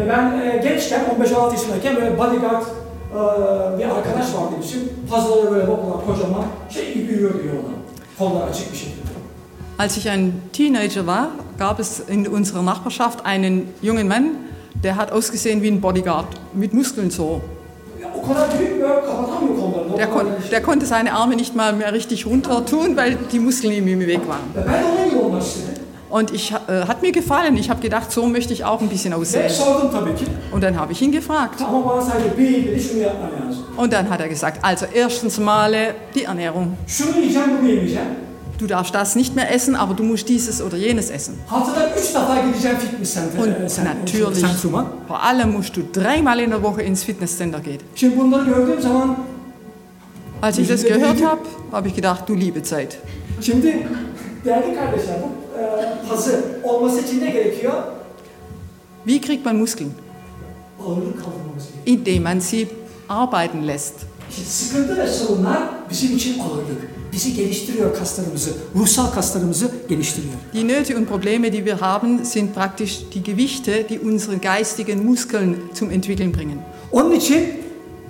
e, Ben e, gençken 15-16 yaşındayken böyle bodyguard bir arkadaş vardı bizim. Fazlaları böyle bakılan kocaman şey gibi yürüyordu yolda. Kollar açık bir şekilde. Als ich ein Teenager war, gab es in unserer Nachbarschaft einen jungen Mann, der hat ausgesehen wie ein Bodyguard, mit Muskeln so. Der, kon der konnte seine Arme nicht mal mehr richtig runter tun, weil die Muskeln ihm im Weg waren. Und ich, äh, hat mir gefallen. Ich habe gedacht, so möchte ich auch ein bisschen aussehen. Und dann habe ich ihn gefragt. Und dann hat er gesagt, also erstens Male die Ernährung. Du darfst das nicht mehr essen, aber du musst dieses oder jenes essen. Und sen- natürlich, vor allem musst du dreimal in der Woche ins Fitnesscenter gehen. Als ich das gehört habe, habe ich gedacht, du liebe Zeit. E, hazır olması için ne gerekiyor? Wie kriegt man Muskeln? Ağırlık kaldırmamız gerekiyor. Indem man sie arbeiten lässt. İşte sıkıntı ve sorunlar bizim için ağırlık. Bizi geliştiriyor kaslarımızı, ruhsal kaslarımızı geliştiriyor. Die Nöte und Probleme, die wir haben, sind praktisch die Gewichte, die unsere geistigen Muskeln zum Entwickeln bringen. Onun için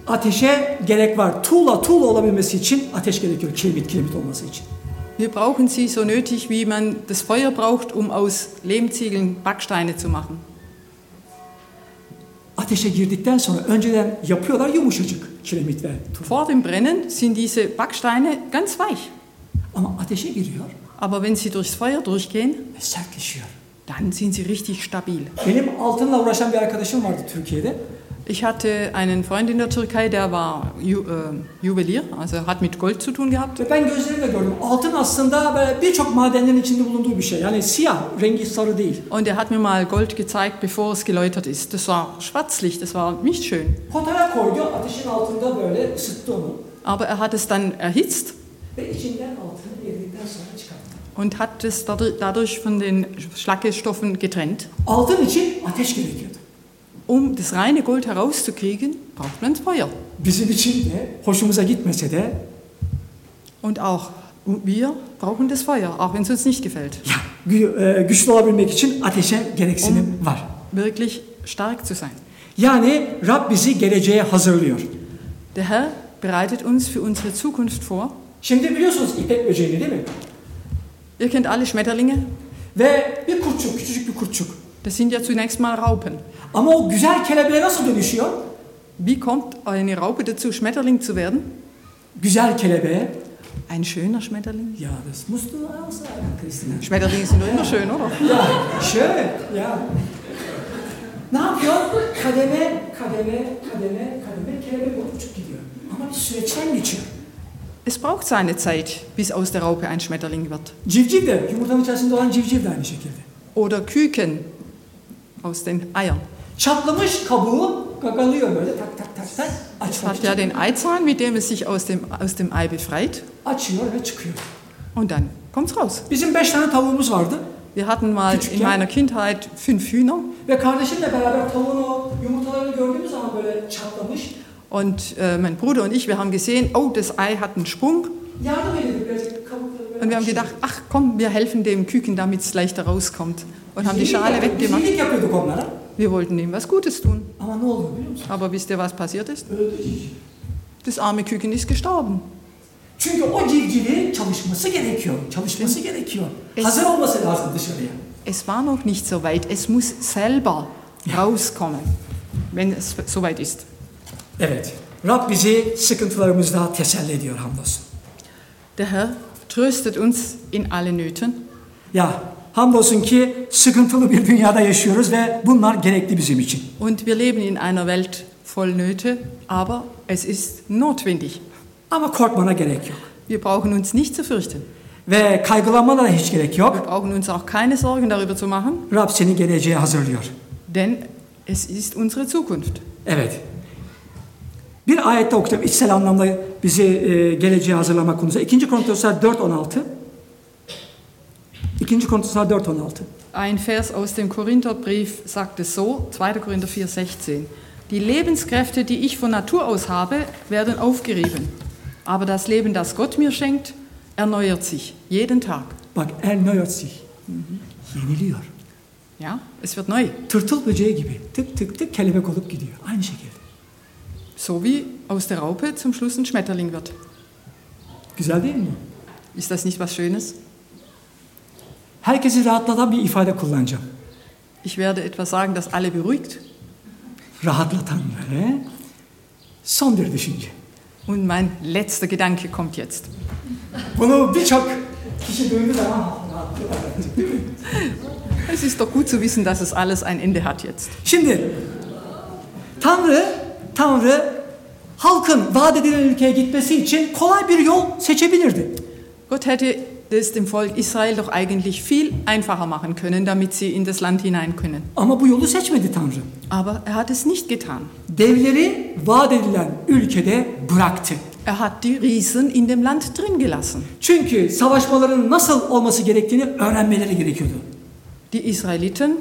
ateşe gerek var. Tuğla tuğla olabilmesi için ateş gerekiyor kiremit kiremit olması için. Wir brauchen sie so nötig, wie man das Feuer braucht, um aus Lehmziegeln Backsteine zu machen. Ateşe girdikten sonra önceden yapıyorlar yumuşacık kiremit ve tuğla. Vor dem Brennen sind diese Backsteine ganz weich. Ama ateşe giriyor Aber wenn sie durchs Feuer durchgehen, sertleşiyor. dann sind sie richtig stabil. Benim altınla uğraşan bir arkadaşım vardı Türkiye'de. Ich hatte einen Freund in der Türkei, der war Ju äh, Juwelier, also hat mit Gold zu tun gehabt. Ve ben gözlerimle gördüm. Altın aslında birçok madenlerin içinde bulunduğu bir şey. Yani siyah, rengi sarı değil. Und er hat mir mal Gold gezeigt, bevor es geläutert ist. Das war schwarzlich, das war nicht schön. Potaya koydu, ateşin altında böyle ısıttı onu. Aber er hat es dann erhitzt Ve içinden altını eridikten sonra çıkarttı. und hat es dadurch, von den Schlackestoffen getrennt. Altın için ateş gerekiyordu. Um das reine Gold herauszukriegen, braucht man Feuer. Bizim için de hoşumuza gitmese de Und auch wir brauchen das Feuer, auch wenn es uns nicht gefällt. ya, gü- e, güçlü olabilmek için ateşe gereksinim var. Wirklich stark zu sein. Yani Rab bizi geleceğe hazırlıyor. Der Herr bereitet uns für unsere Zukunft vor. Şimdi biliyorsunuz ipek böceğini değil mi? Ihr kennt alle Schmetterlinge. Ve bir kurtçuk, küçücük bir kurtçuk. Das sind ja zunächst mal Raupen. Ama o güzel kelebeğe nasıl dönüşüyor? Wie kommt eine Raupe dazu, Schmetterling zu werden? Güzel kelebeğe. Ein schöner Schmetterling. Ja, das musst du auch sagen, Christina. Schmetterlinge sind doch immer schön, oder? Ya şöyle ya. Ne yapıyor? Kademe, kademe, kademe, kademe kelebek uçup gidiyor. Ama bir süreçten geçiyor. Es braucht seine Zeit, bis aus der Raupe ein Schmetterling wird. Civciv de, yumurtanın içerisinde olan civciv de aynı şekilde. Oder Küken aus den Eiern. Çatlamış kabuğu gagalıyor böyle tak tak tak tak. Es Açmak hat ja den Eizahn, mit dem es sich aus dem, aus dem Ei befreit. Açıyor ve çıkıyor. Und dann kommt's raus. Bizim beş tane tavuğumuz vardı. Wir hatten mal in meiner Kindheit fünf Hühner. Ve kardeşimle beraber tavuğun o yumurtalarını gördüğümüz zaman böyle çatlamış. Und äh, mein Bruder und ich, wir haben gesehen, oh, das Ei hat einen Sprung. Yardım kabukları Und wir haben gedacht, ach komm, wir helfen dem Küken, damit es leichter rauskommt. Und haben die Schale weggemacht. Wir wollten ihm was Gutes tun. Aber wisst ihr, was passiert ist? Öldü civciv. Das arme Küken ist gestorben. Çünkü o civcivin çalışması gerekiyor. Çalışması gerekiyor. Es- Hazır olması lazım dışarıya. Es war noch nicht so weit. Es muss selber rauskommen, wenn es soweit ist. Evet. Rab bizi sıkıntılarımızda teselli ediyor hamdolsun. Der Herr tröstet uns in alle Nöten. Ya hamdolsun ki sıkıntılı bir dünyada yaşıyoruz ve bunlar gerekli bizim için. Und wir leben in einer Welt voll Nöte, aber es ist notwendig. Ama korkmana gerek yok. Wir brauchen uns nicht zu fürchten. Ve kaygılanmana da hiç gerek Wir yok. brauchen uns auch keine Sorgen darüber zu machen, Rab seni geleceğe hazırlıyor. denn es ist unsere Zukunft. Evet. Bir ayette okuyacağım içsel anlamda bizi e, geleceğe hazırlamak konusunda. 2. Korinthoslar 4.16. 2. Korinthoslar 4.16. Ein Vers aus dem Korintherbrief sagt es so, 2. Korinther 4,16. Die Lebenskräfte, die ich von Natur aus habe, werden aufgerieben. Aber das Leben, das Gott mir schenkt, erneuert sich jeden Tag. Bak erneuert sich. Yeniliyor. Ja, es wird neu. Tırtıl böceği gibi tık tık tık kelebek olup gidiyor. Aynı şekilde. So wie aus der Raupe zum Schluss ein Schmetterling wird. Güzel değil mi? Ist das nicht was Schönes? Herkesi rahatlatan bir ifade kullanacağım. Ich werde etwas sagen, das alle beruhigt. Rahatlatan böyle. Son bir düşünce. Und mein letzter Gedanke kommt jetzt. Bunu birçok kişi duyduğu zaman. Es ist doch gut zu wissen, dass es alles ein Ende hat jetzt. Şimdi Tanrı, Tanrı halkın vaat edilen ülkeye gitmesi için kolay bir yol seçebilirdi. Gott hätte es dem Volk Israel doch eigentlich viel einfacher machen können, damit sie in das Land hinein können. Ama bu yolu seçmedi Tanrı. Aber er hat es nicht getan. Devleri vaat edilen ülkede bıraktı. Er hat die Riesen in dem Land drin gelassen. Çünkü savaşmaların nasıl olması gerektiğini öğrenmeleri gerekiyordu. Die Israeliten,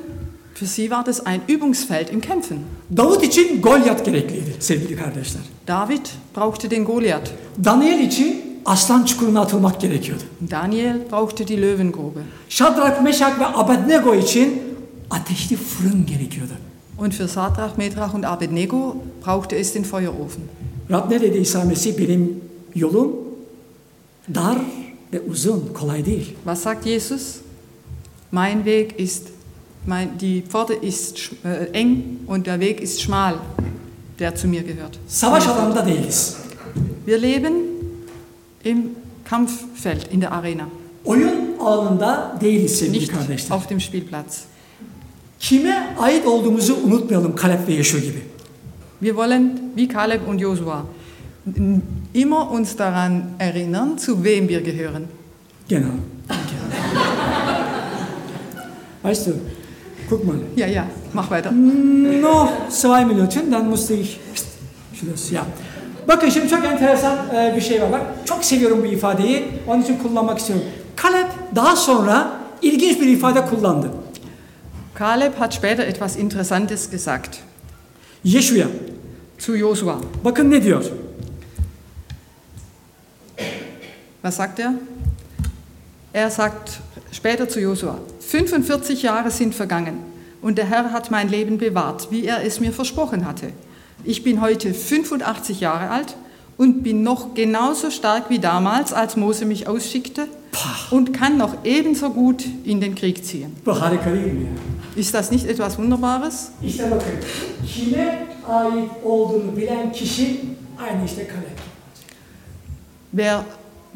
für sie war das ein Übungsfeld im Kämpfen. Davut için Golyat gerekliydi sevgili kardeşler. David brauchte den Goliath. Daniel için aslan çukuruna atılmak gerekiyordu. Daniel brauchte die Löwengrube. Şadrak, Meşak ve Abednego için ateşli fırın gerekiyordu. Und für Sadrach, Medrach und Abednego brauchte es den Feuerofen. Rab ne dedi İsa Mesih? Benim yolum dar ve uzun, kolay değil. Was sagt Jesus? Mein Weg ist, mein, die Pforte ist äh, eng und der Weg ist schmal, der zu mir gehört. Savaş alanında değiliz. Wir leben im Kampffeld, in der Arena, Oyun alanında değiliz sevgili nicht kardeşler. auf dem Spielplatz. Kime ait olduğumuzu unutmayalım Kalep ve Yeşu gibi. Wir wollen, wie Kaleb und Josua, n- immer uns daran erinnern, zu wem wir gehören. Genau. Weißt du, guck mal. Ja, ja, mach weiter. Noch zwei Minuten, dann musste ich... Schluss, ya. Bakın şimdi çok enteresan e, bir şey var. Bak çok seviyorum bu ifadeyi. Onun için kullanmak istiyorum. Kalep daha sonra ilginç bir ifade kullandı. Kaleb hat später etwas Interessantes gesagt Yeşu'ya. zu Josua. Bakın ne diyor? Was sagt er? Er sagt später zu Josua, 45 Jahre sind vergangen und der Herr hat mein Leben bewahrt, wie er es mir versprochen hatte. Ich bin heute 85 Jahre alt und bin noch genauso stark wie damals, als Mose mich ausschickte und kann noch ebenso gut in den Krieg ziehen. Ist das nicht etwas Wunderbares? İşte bakın. Kime ait olduğunu bilen kişi aynı işte Kalep. Wer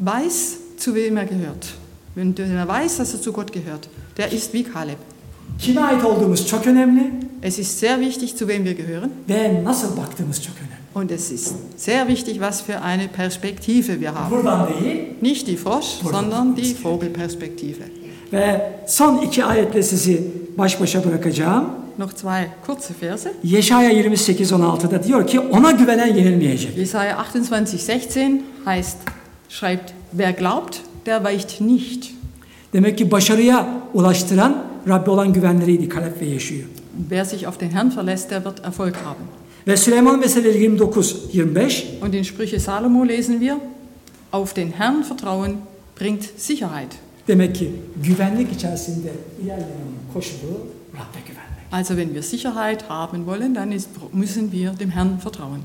weiß, zu wem er gehört, wenn er weiß, dass er zu Gott gehört, der ist wie Kaleb. Kime ait olduğumuz çok önemli Es ist sehr wichtig, zu wem wir gehören. ve nasıl baktığımız çok önemli. Und es ist sehr wichtig, was für eine Perspektive wir haben. Buradan değil Nicht die Frosch, Buradan sondern die Vogelperspektive. ve son iki ayetle sizi baş başa bırakacağım. Noch zwei kurze Verse. Yeşaya 28-16'da diyor ki ona güvenen yenilmeyecek. Jesaja 28,16 heißt, schreibt, wer glaubt, der weicht nicht. Demek ki başarıya ulaştıran Rabbi olan güvenleriydi Kalep ve Yeşu'yu. Wer sich auf den Herrn verlässt, der wird Erfolg haben. Ve Süleyman Meseleleri 29-25 Und in Sprüche Salomo lesen wir, auf den Herrn vertrauen bringt Sicherheit. demek ki güvenlik içerisinde ilerlemenin koşulu Rab'be güvenmek. Also wenn wir Sicherheit haben wollen, dann ist, müssen wir dem Herrn vertrauen.